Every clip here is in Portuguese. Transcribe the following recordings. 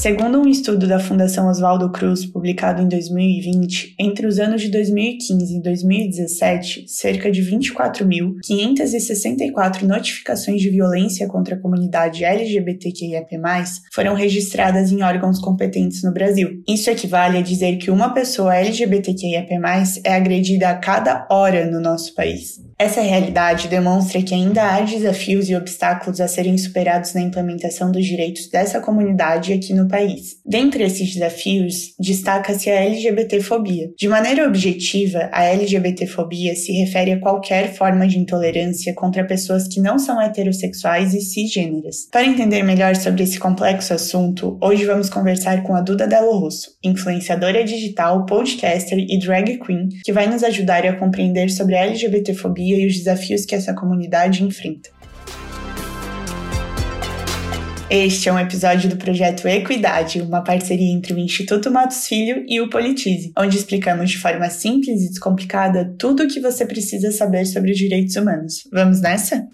Segundo um estudo da Fundação Oswaldo Cruz, publicado em 2020, entre os anos de 2015 e 2017, cerca de 24.564 notificações de violência contra a comunidade LGBTQIAP+, foram registradas em órgãos competentes no Brasil. Isso equivale a dizer que uma pessoa LGBTQIAP+, é agredida a cada hora no nosso país. Essa realidade demonstra que ainda há desafios e obstáculos a serem superados na implementação dos direitos dessa comunidade aqui no país. Dentre esses desafios, destaca-se a LGBTfobia. De maneira objetiva, a LGBTfobia se refere a qualquer forma de intolerância contra pessoas que não são heterossexuais e cisgêneras. Para entender melhor sobre esse complexo assunto, hoje vamos conversar com a Duda Delo Russo, influenciadora digital, podcaster e drag queen, que vai nos ajudar a compreender sobre a LGBTfobia e os desafios que essa comunidade enfrenta. Este é um episódio do projeto Equidade, uma parceria entre o Instituto Matos Filho e o Politize, onde explicamos de forma simples e descomplicada tudo o que você precisa saber sobre os direitos humanos. Vamos nessa?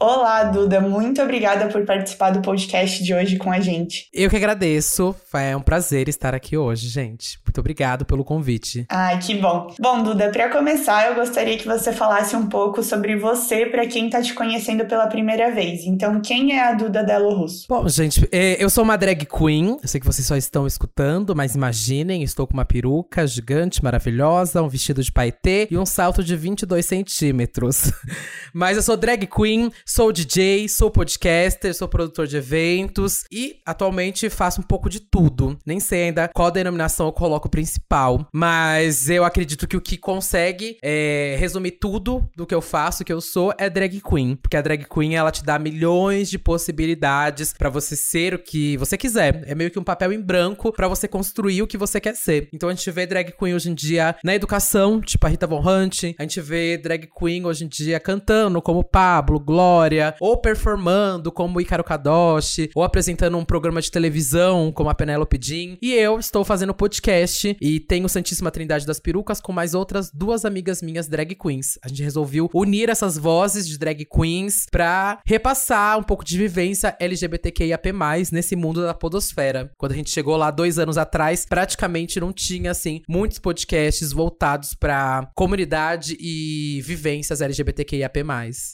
Olá, Duda, muito obrigada por participar do podcast de hoje com a gente. Eu que agradeço, é um prazer estar aqui hoje, gente. Muito obrigado pelo convite. Ai, que bom. Bom, Duda, para começar, eu gostaria que você falasse um pouco sobre você para quem tá te conhecendo pela primeira vez. Então, quem é a Duda Delo Russo? Bom, gente, é, eu sou uma drag queen. Eu sei que vocês só estão escutando, mas imaginem, estou com uma peruca gigante, maravilhosa, um vestido de paetê e um salto de 22 centímetros. mas eu sou drag queen, Sou DJ, sou podcaster, sou produtor de eventos e atualmente faço um pouco de tudo. Nem sei ainda qual denominação eu coloco principal, mas eu acredito que o que consegue é, resumir tudo do que eu faço, que eu sou, é drag queen. Porque a drag queen, ela te dá milhões de possibilidades para você ser o que você quiser. É meio que um papel em branco para você construir o que você quer ser. Então a gente vê drag queen hoje em dia na educação, tipo a Rita Von Hunt. A gente vê drag queen hoje em dia cantando, como Pablo, Glória ou performando como Ícaro Kadoshi, ou apresentando um programa de televisão como a Penélope Jean. E eu estou fazendo podcast e tenho Santíssima Trindade das Perucas com mais outras duas amigas minhas drag queens. A gente resolveu unir essas vozes de drag queens pra repassar um pouco de vivência LGBTQIAP+, nesse mundo da podosfera. Quando a gente chegou lá dois anos atrás, praticamente não tinha, assim, muitos podcasts voltados pra comunidade e vivências LGBTQIAP+.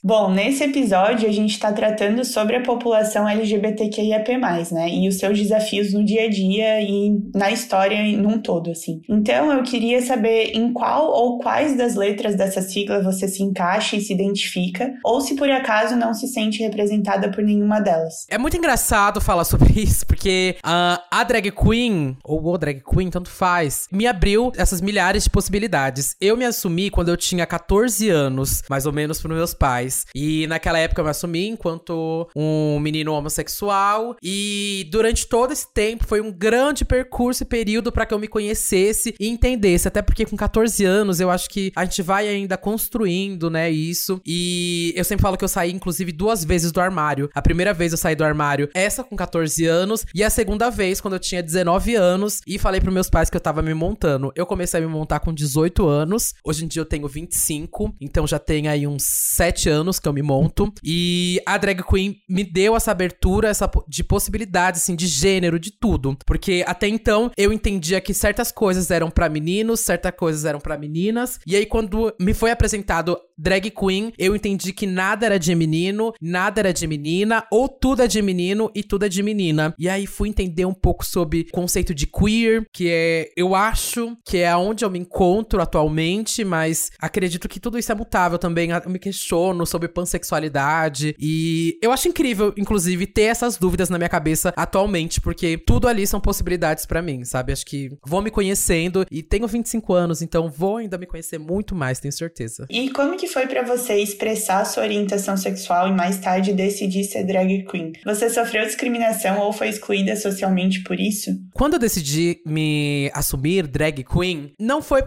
Bom, nesse episódio a gente está tratando sobre a população LGBTQIAP+, né? E os seus desafios no dia a dia e na história num todo, assim. Então eu queria saber em qual ou quais das letras dessa sigla você se encaixa e se identifica, ou se por acaso não se sente representada por nenhuma delas. É muito engraçado falar sobre isso, porque uh, a drag queen, ou o drag queen, tanto faz, me abriu essas milhares de possibilidades. Eu me assumi quando eu tinha 14 anos, mais ou menos, para meus pais. E naquela época eu me assumi enquanto um menino homossexual. E durante todo esse tempo foi um grande percurso e período para que eu me conhecesse e entendesse. Até porque com 14 anos eu acho que a gente vai ainda construindo, né, isso. E eu sempre falo que eu saí, inclusive, duas vezes do armário. A primeira vez eu saí do armário, essa com 14 anos. E a segunda vez, quando eu tinha 19 anos. E falei pros meus pais que eu tava me montando. Eu comecei a me montar com 18 anos. Hoje em dia eu tenho 25. Então já tem aí uns 7 anos que eu me monto. E a drag queen me deu essa abertura essa de possibilidades, assim, de gênero, de tudo. Porque até então eu entendia que certas coisas eram para meninos, certas coisas eram para meninas. E aí, quando me foi apresentado drag queen, eu entendi que nada era de menino, nada era de menina, ou tudo é de menino e tudo é de menina. E aí fui entender um pouco sobre o conceito de queer, que é, eu acho que é onde eu me encontro atualmente, mas acredito que tudo isso é mutável também. Eu me questiono sobre pansexualidade e eu acho incrível, inclusive, ter essas dúvidas na minha cabeça atualmente, porque tudo ali são possibilidades para mim, sabe? Acho que vou me conhecendo e tenho 25 anos, então vou ainda me conhecer muito mais, tenho certeza. E como que foi para você expressar sua orientação sexual e mais tarde decidir ser drag queen? Você sofreu discriminação ou foi excluída socialmente por isso? Quando eu decidi me assumir drag queen, não foi.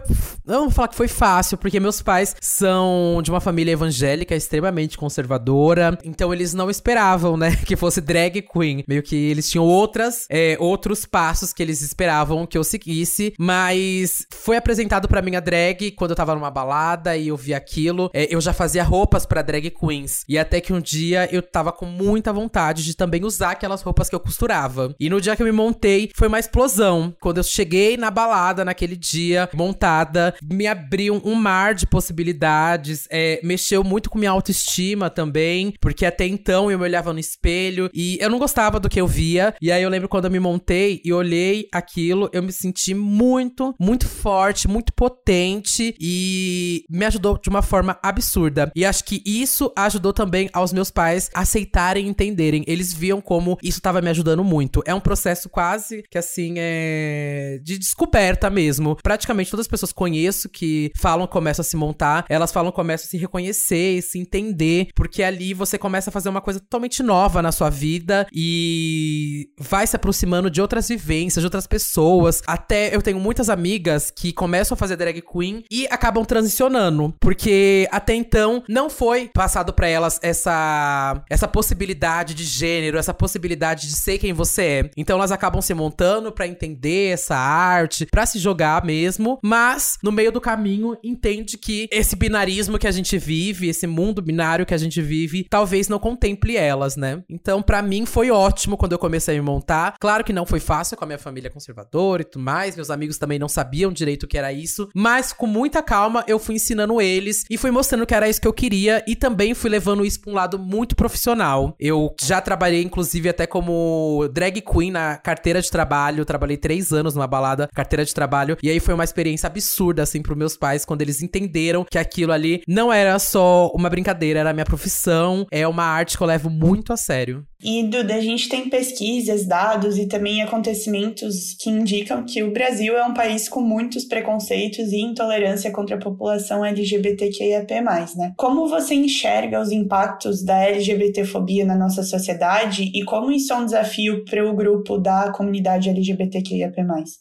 Não vou falar que foi fácil, porque meus pais são de uma família evangélica extremamente conservadora. Então eles não esperavam, né, que fosse drag queen. Meio que eles tinham outras, é, outros passos que eles esperavam que eu seguisse. Mas foi apresentado para mim a drag quando eu tava numa balada e eu vi aquilo. É, eu já fazia roupas para drag queens. E até que um dia eu tava com muita vontade de também usar aquelas roupas que eu costurava. E no dia que eu me montei, foi uma explosão. Quando eu cheguei na balada naquele dia, montada, me abriu um mar de possibilidades. É, mexeu muito com minha autoestima também. Porque até então eu me olhava no espelho e eu não gostava do que eu via. E aí eu lembro quando eu me montei e olhei aquilo, eu me senti muito, muito forte, muito potente. E me ajudou de uma forma absurda. E acho que isso ajudou também aos meus pais aceitarem e entenderem. Eles viam como isso estava me ajudando muito. É um processo quase que assim é de descoberta mesmo. Praticamente todas as pessoas conheço que falam começam a se montar, elas falam começam a se reconhecer, se entender, porque ali você começa a fazer uma coisa totalmente nova na sua vida e vai se aproximando de outras vivências, de outras pessoas. Até eu tenho muitas amigas que começam a fazer drag queen e acabam transicionando, porque até então não foi passado para elas essa essa possibilidade de gênero, essa possibilidade de ser quem você é. Então elas acabam se montando para entender essa arte, para se jogar mesmo, mas no meio do caminho entende que esse binarismo que a gente vive, esse mundo binário que a gente vive, talvez não contemple elas, né? Então para mim foi ótimo quando eu comecei a me montar. Claro que não foi fácil com a minha família conservadora e tudo mais, meus amigos também não sabiam direito o que era isso, mas com muita calma eu fui ensinando eles e fui mostrando que era isso que eu queria e também fui levando isso pra um lado muito profissional. Eu já trabalhei, inclusive, até como drag queen na carteira de trabalho. Trabalhei três anos numa balada, carteira de trabalho. E aí foi uma experiência absurda, assim, pros meus pais, quando eles entenderam que aquilo ali não era só uma brincadeira, era minha profissão. É uma arte que eu levo muito a sério. E, Duda, a gente tem pesquisas, dados e também acontecimentos que indicam que o Brasil é um país com muitos preconceitos e intolerância contra a população LGBTQIAP+, né? Como você enxerga os impactos da LGBTfobia na nossa sociedade e como isso é um desafio para o grupo da comunidade LGBTQIAP+.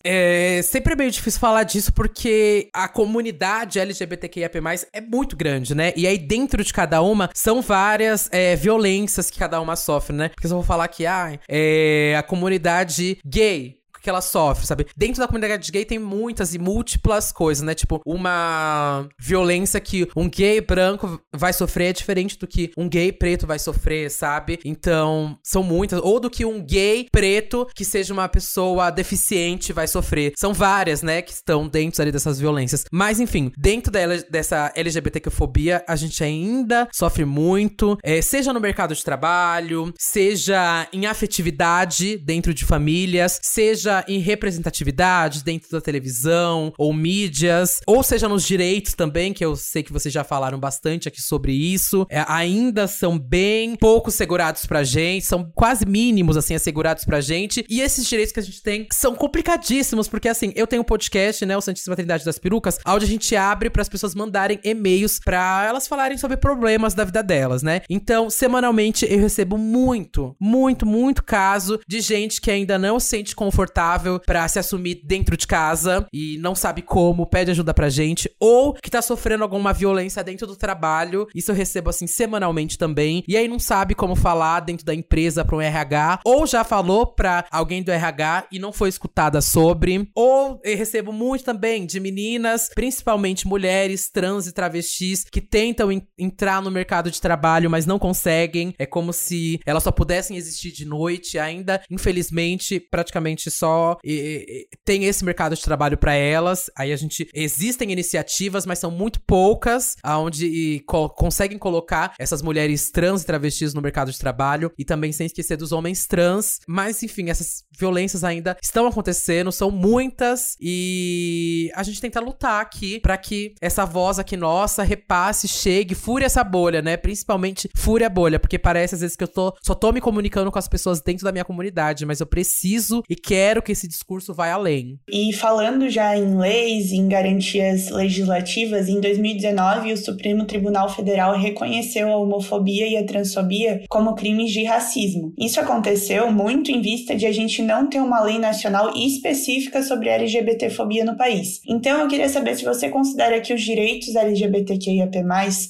É sempre meio difícil falar disso porque a comunidade LGBTQIAP+, é muito grande, né? E aí dentro de cada uma são várias é, violências que cada uma sofre, né? Porque se eu vou falar que, ah, é a comunidade gay que ela sofre, sabe? Dentro da comunidade gay tem muitas e múltiplas coisas, né? Tipo, uma violência que um gay branco vai sofrer é diferente do que um gay preto vai sofrer, sabe? Então, são muitas. Ou do que um gay preto, que seja uma pessoa deficiente, vai sofrer. São várias, né? Que estão dentro ali dessas violências. Mas, enfim, dentro dela, dessa LGBTQ-fobia, a gente ainda sofre muito. É, seja no mercado de trabalho, seja em afetividade dentro de famílias, seja seja em representatividade dentro da televisão ou mídias, ou seja nos direitos também, que eu sei que vocês já falaram bastante aqui sobre isso, é, ainda são bem pouco segurados pra gente, são quase mínimos, assim, assegurados pra gente. E esses direitos que a gente tem são complicadíssimos, porque assim, eu tenho um podcast, né, o Santíssima Trindade das Perucas, onde a gente abre para as pessoas mandarem e-mails para elas falarem sobre problemas da vida delas, né? Então, semanalmente eu recebo muito, muito, muito caso de gente que ainda não se sente confortável confortável para se assumir dentro de casa e não sabe como, pede ajuda pra gente, ou que tá sofrendo alguma violência dentro do trabalho. Isso eu recebo assim semanalmente também. E aí não sabe como falar dentro da empresa para um RH, ou já falou para alguém do RH e não foi escutada sobre, ou eu recebo muito também de meninas, principalmente mulheres trans e travestis que tentam entrar no mercado de trabalho, mas não conseguem. É como se elas só pudessem existir de noite, ainda infelizmente praticamente só e, e, tem esse mercado de trabalho para elas. Aí a gente existem iniciativas, mas são muito poucas aonde co conseguem colocar essas mulheres trans e travestis no mercado de trabalho e também sem esquecer dos homens trans. Mas enfim, essas violências ainda estão acontecendo, são muitas e a gente tenta lutar aqui para que essa voz aqui nossa repasse, chegue, fure essa bolha, né? Principalmente fure a bolha, porque parece às vezes que eu tô só tô me comunicando com as pessoas dentro da minha comunidade, mas eu preciso e quero que esse discurso vá além. E falando já em leis, em garantias legislativas, em 2019 o Supremo Tribunal Federal reconheceu a homofobia e a transfobia como crimes de racismo. Isso aconteceu muito em vista de a gente não ter uma lei nacional específica sobre LGBTfobia no país. Então eu queria saber se você considera que os direitos LGBTQIAP+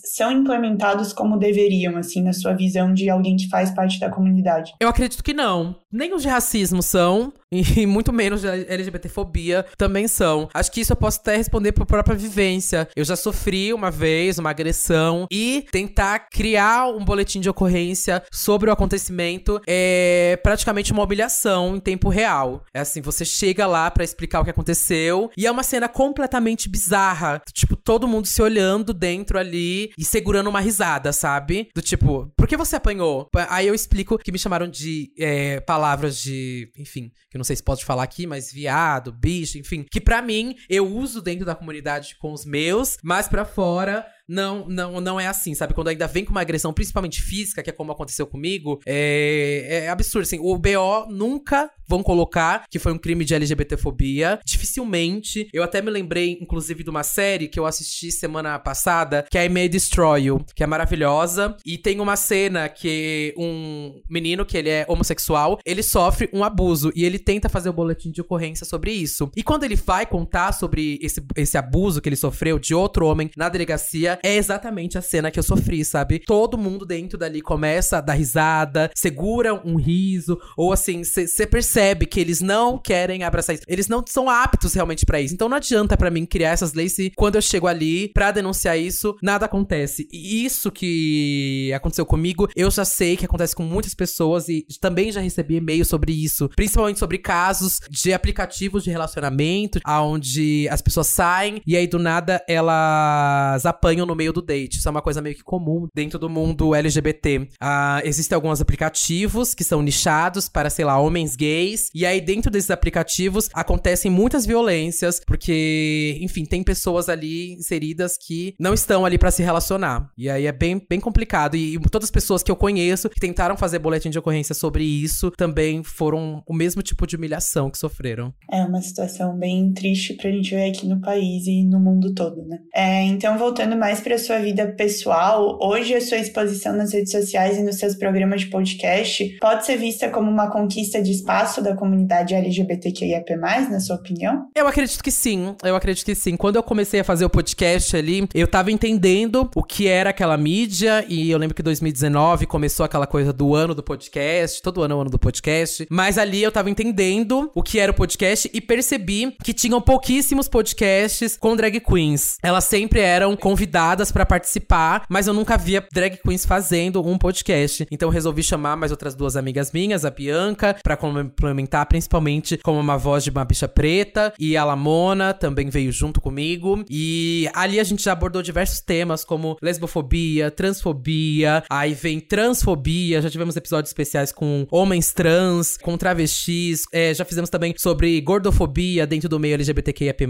são implementados como deveriam, assim, na sua visão de alguém que faz parte da comunidade. Eu acredito que não. Nem os de racismo são, e muito menos LGBTfobia também são. Acho que isso eu posso até responder por própria vivência. Eu já sofri uma vez uma agressão e tentar criar um boletim de ocorrência sobre o acontecimento é praticamente uma humilhação em tempo real. É assim, você chega lá para explicar o que aconteceu e é uma cena completamente bizarra. Tipo, todo mundo se olhando dentro ali e segurando uma risada, sabe? Do tipo, por que você apanhou? Aí eu explico que me chamaram de é, palavras de, enfim, que eu não sei se pode falar aqui, mas viado, bicho, enfim, que para mim eu uso dentro da comunidade com os meus, mas para fora não, não, não é assim, sabe? Quando ainda vem com uma agressão, principalmente física, que é como aconteceu comigo, é, é absurdo, assim. O BO nunca vão colocar que foi um crime de LGBTfobia. Dificilmente. Eu até me lembrei, inclusive, de uma série que eu assisti semana passada, que é I May Destroy You, que é maravilhosa. E tem uma cena que um menino, que ele é homossexual, ele sofre um abuso e ele tenta fazer o boletim de ocorrência sobre isso. E quando ele vai contar sobre esse, esse abuso que ele sofreu de outro homem na delegacia, é exatamente a cena que eu sofri, sabe? Todo mundo dentro dali começa a dar risada, segura um riso, ou assim, você percebe que eles não querem abraçar isso. Eles não são aptos realmente para isso. Então não adianta para mim criar essas leis se quando eu chego ali para denunciar isso, nada acontece. E isso que aconteceu comigo, eu já sei que acontece com muitas pessoas e também já recebi e-mail sobre isso, principalmente sobre casos de aplicativos de relacionamento, onde as pessoas saem e aí do nada elas apanham no meio do date. Isso é uma coisa meio que comum dentro do mundo LGBT. Ah, existem alguns aplicativos que são nichados para, sei lá, homens gays. E aí, dentro desses aplicativos, acontecem muitas violências, porque, enfim, tem pessoas ali inseridas que não estão ali para se relacionar. E aí é bem, bem complicado. E, e todas as pessoas que eu conheço que tentaram fazer boletim de ocorrência sobre isso também foram o mesmo tipo de humilhação que sofreram. É uma situação bem triste pra gente ver aqui no país e no mundo todo, né? É, então, voltando mais mais para sua vida pessoal, hoje a sua exposição nas redes sociais e nos seus programas de podcast pode ser vista como uma conquista de espaço da comunidade LGBTQIAP+, na sua opinião? Eu acredito que sim, eu acredito que sim. Quando eu comecei a fazer o podcast ali, eu tava entendendo o que era aquela mídia e eu lembro que 2019 começou aquela coisa do ano do podcast, todo ano é o ano do podcast, mas ali eu tava entendendo o que era o podcast e percebi que tinham pouquíssimos podcasts com drag queens. Elas sempre eram convidadas convidadas para participar, mas eu nunca via drag queens fazendo um podcast. Então resolvi chamar mais outras duas amigas minhas, a Bianca, para complementar, principalmente como uma voz de uma bicha preta, e a Lamona também veio junto comigo. E ali a gente já abordou diversos temas como lesbofobia, transfobia, aí vem transfobia, já tivemos episódios especiais com homens trans, com travestis, é, já fizemos também sobre gordofobia dentro do meio LGBTQIAP+,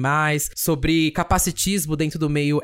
sobre capacitismo dentro do meio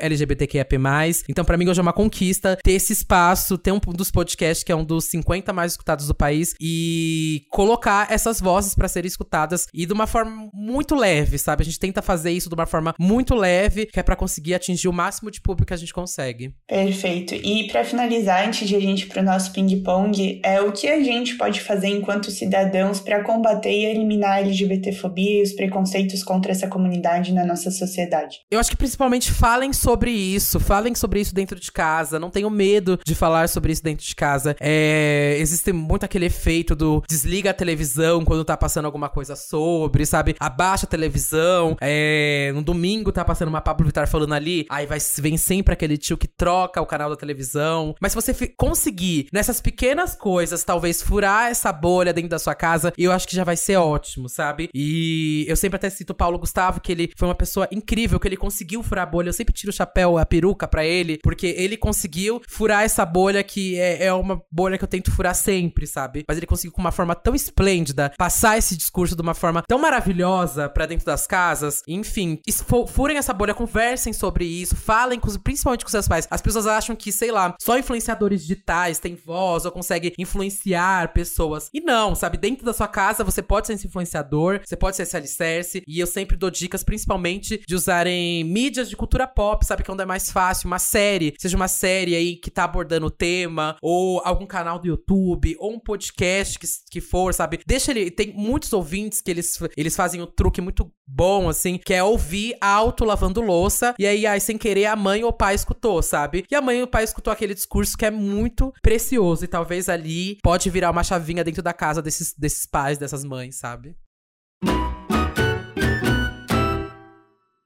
LGBTQIAP+, Então, para mim, hoje é uma conquista ter esse espaço, ter um dos podcasts que é um dos 50 mais escutados do país e colocar essas vozes para serem escutadas e de uma forma muito leve, sabe? A gente tenta fazer isso de uma forma muito leve, que é para conseguir atingir o máximo de público que a gente consegue. Perfeito. E para finalizar, antes de a gente ir pro nosso ping-pong, é o que a gente pode fazer enquanto cidadãos para combater e eliminar a LGBTfobia e os preconceitos contra essa comunidade na nossa sociedade? Eu acho que principalmente falem sobre isso, falem sobre isso dentro de casa, não tenham medo de falar sobre isso dentro de casa. É, existe muito aquele efeito do desliga a televisão quando tá passando alguma coisa sobre, sabe? Abaixa a televisão, é, no domingo tá passando uma Pablo Vittar falando ali, aí vai, vem sempre aquele tio que troca o canal da televisão. Mas se você conseguir, nessas pequenas coisas, talvez furar essa bolha dentro da sua casa, eu acho que já vai ser ótimo, sabe? E eu sempre até cito o Paulo Gustavo, que ele foi uma pessoa incrível, que ele conseguiu furar a bolha. Eu sempre tiro o chapéu, a peruca para ele, porque ele conseguiu furar essa bolha que é, é uma bolha que eu tento furar sempre, sabe? Mas ele conseguiu com uma forma tão esplêndida passar esse discurso de uma forma tão maravilhosa para dentro das casas. Enfim, furem essa bolha, conversem sobre isso, falem com, principalmente com seus pais. As pessoas acham que, sei lá, só influenciadores digitais têm voz ou conseguem influenciar pessoas. E não, sabe? Dentro da sua casa você pode ser esse influenciador, você pode ser esse alicerce. E eu sempre dou dicas, principalmente, de usarem mídias de cultura pop, sabe? Que é onde é mais fácil. Uma série, seja uma série aí que tá abordando o tema, ou algum canal do YouTube, ou um podcast que, que for, sabe? Deixa ele. Tem muitos ouvintes que eles, eles fazem um truque muito bom, assim, que é ouvir alto lavando louça. E aí, aí, sem querer, a mãe ou o pai escutou, sabe? E a mãe ou o pai escutou aquele discurso que é muito precioso. E talvez ali pode virar uma chavinha dentro da casa desses, desses pais, dessas mães, sabe?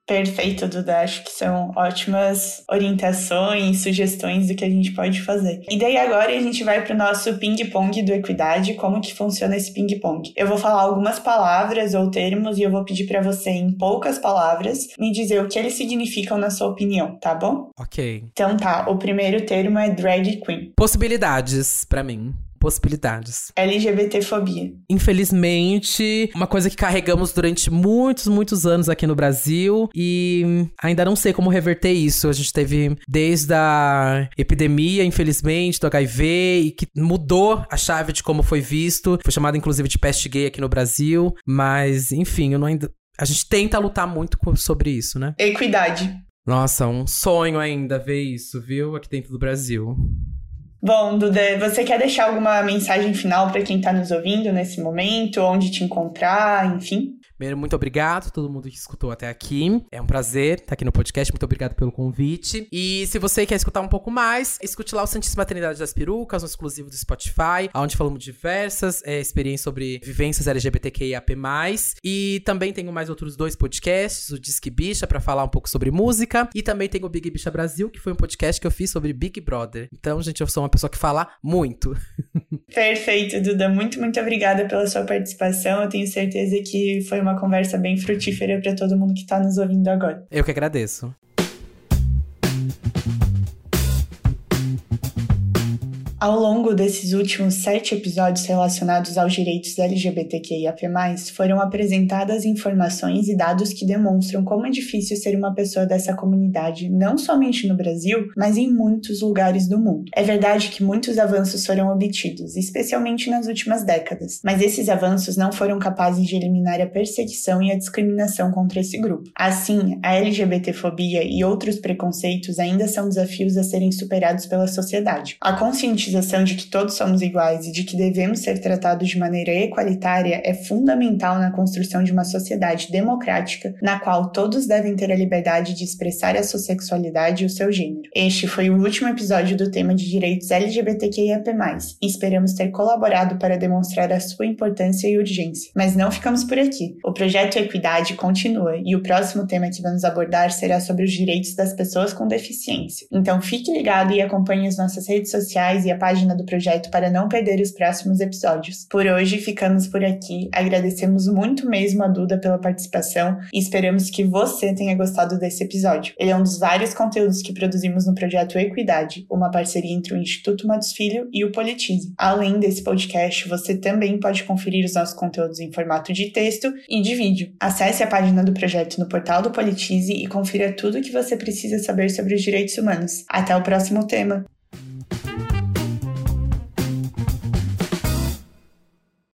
Perfeito, Duda. Acho que são ótimas orientações, sugestões do que a gente pode fazer. E daí agora a gente vai para o nosso ping-pong do Equidade. Como que funciona esse ping-pong? Eu vou falar algumas palavras ou termos e eu vou pedir para você, em poucas palavras, me dizer o que eles significam na sua opinião, tá bom? Ok. Então tá, o primeiro termo é drag queen. Possibilidades, para mim possibilidades. LGBTfobia. Infelizmente, uma coisa que carregamos durante muitos, muitos anos aqui no Brasil e ainda não sei como reverter isso. A gente teve desde a epidemia, infelizmente, do HIV e que mudou a chave de como foi visto. Foi chamado inclusive de peste gay aqui no Brasil, mas enfim, eu não ainda a gente tenta lutar muito sobre isso, né? Equidade. Nossa, um sonho ainda ver isso, viu? Aqui dentro do Brasil. Bom, Duda, você quer deixar alguma mensagem final para quem está nos ouvindo nesse momento? Onde te encontrar, enfim? Primeiro, muito obrigado a todo mundo que escutou até aqui. É um prazer estar aqui no podcast. Muito obrigado pelo convite. E se você quer escutar um pouco mais, escute lá o Santíssima Trindade das Perucas, um exclusivo do Spotify, onde falamos diversas é, experiências sobre vivências LGBTQIAP+. E também tenho mais outros dois podcasts, o Disque Bicha, para falar um pouco sobre música. E também tem o Big Bicha Brasil, que foi um podcast que eu fiz sobre Big Brother. Então, gente, eu sou uma pessoa que fala muito. Perfeito, Duda. Muito, muito obrigada pela sua participação. Eu tenho certeza que foi uma conversa bem frutífera para todo mundo que está nos ouvindo agora. Eu que agradeço. Ao longo desses últimos sete episódios relacionados aos direitos LGBTQIAP+, foram apresentadas informações e dados que demonstram como é difícil ser uma pessoa dessa comunidade, não somente no Brasil, mas em muitos lugares do mundo. É verdade que muitos avanços foram obtidos, especialmente nas últimas décadas, mas esses avanços não foram capazes de eliminar a perseguição e a discriminação contra esse grupo. Assim, a LGBTfobia e outros preconceitos ainda são desafios a serem superados pela sociedade. A conscientização conscientização de que todos somos iguais e de que devemos ser tratados de maneira equalitária é fundamental na construção de uma sociedade democrática na qual todos devem ter a liberdade de expressar a sua sexualidade e o seu gênero. Este foi o último episódio do tema de direitos LGBTQIAP+, e esperamos ter colaborado para demonstrar a sua importância e urgência. Mas não ficamos por aqui. O projeto Equidade continua e o próximo tema que vamos abordar será sobre os direitos das pessoas com deficiência. Então fique ligado e acompanhe as nossas redes sociais e a página do projeto para não perder os próximos episódios. Por hoje, ficamos por aqui. Agradecemos muito mesmo a Duda pela participação e esperamos que você tenha gostado desse episódio. Ele é um dos vários conteúdos que produzimos no projeto Equidade, uma parceria entre o Instituto Matos Filho e o Politize. Além desse podcast, você também pode conferir os nossos conteúdos em formato de texto e de vídeo. Acesse a página do projeto no portal do Politize e confira tudo o que você precisa saber sobre os direitos humanos. Até o próximo tema!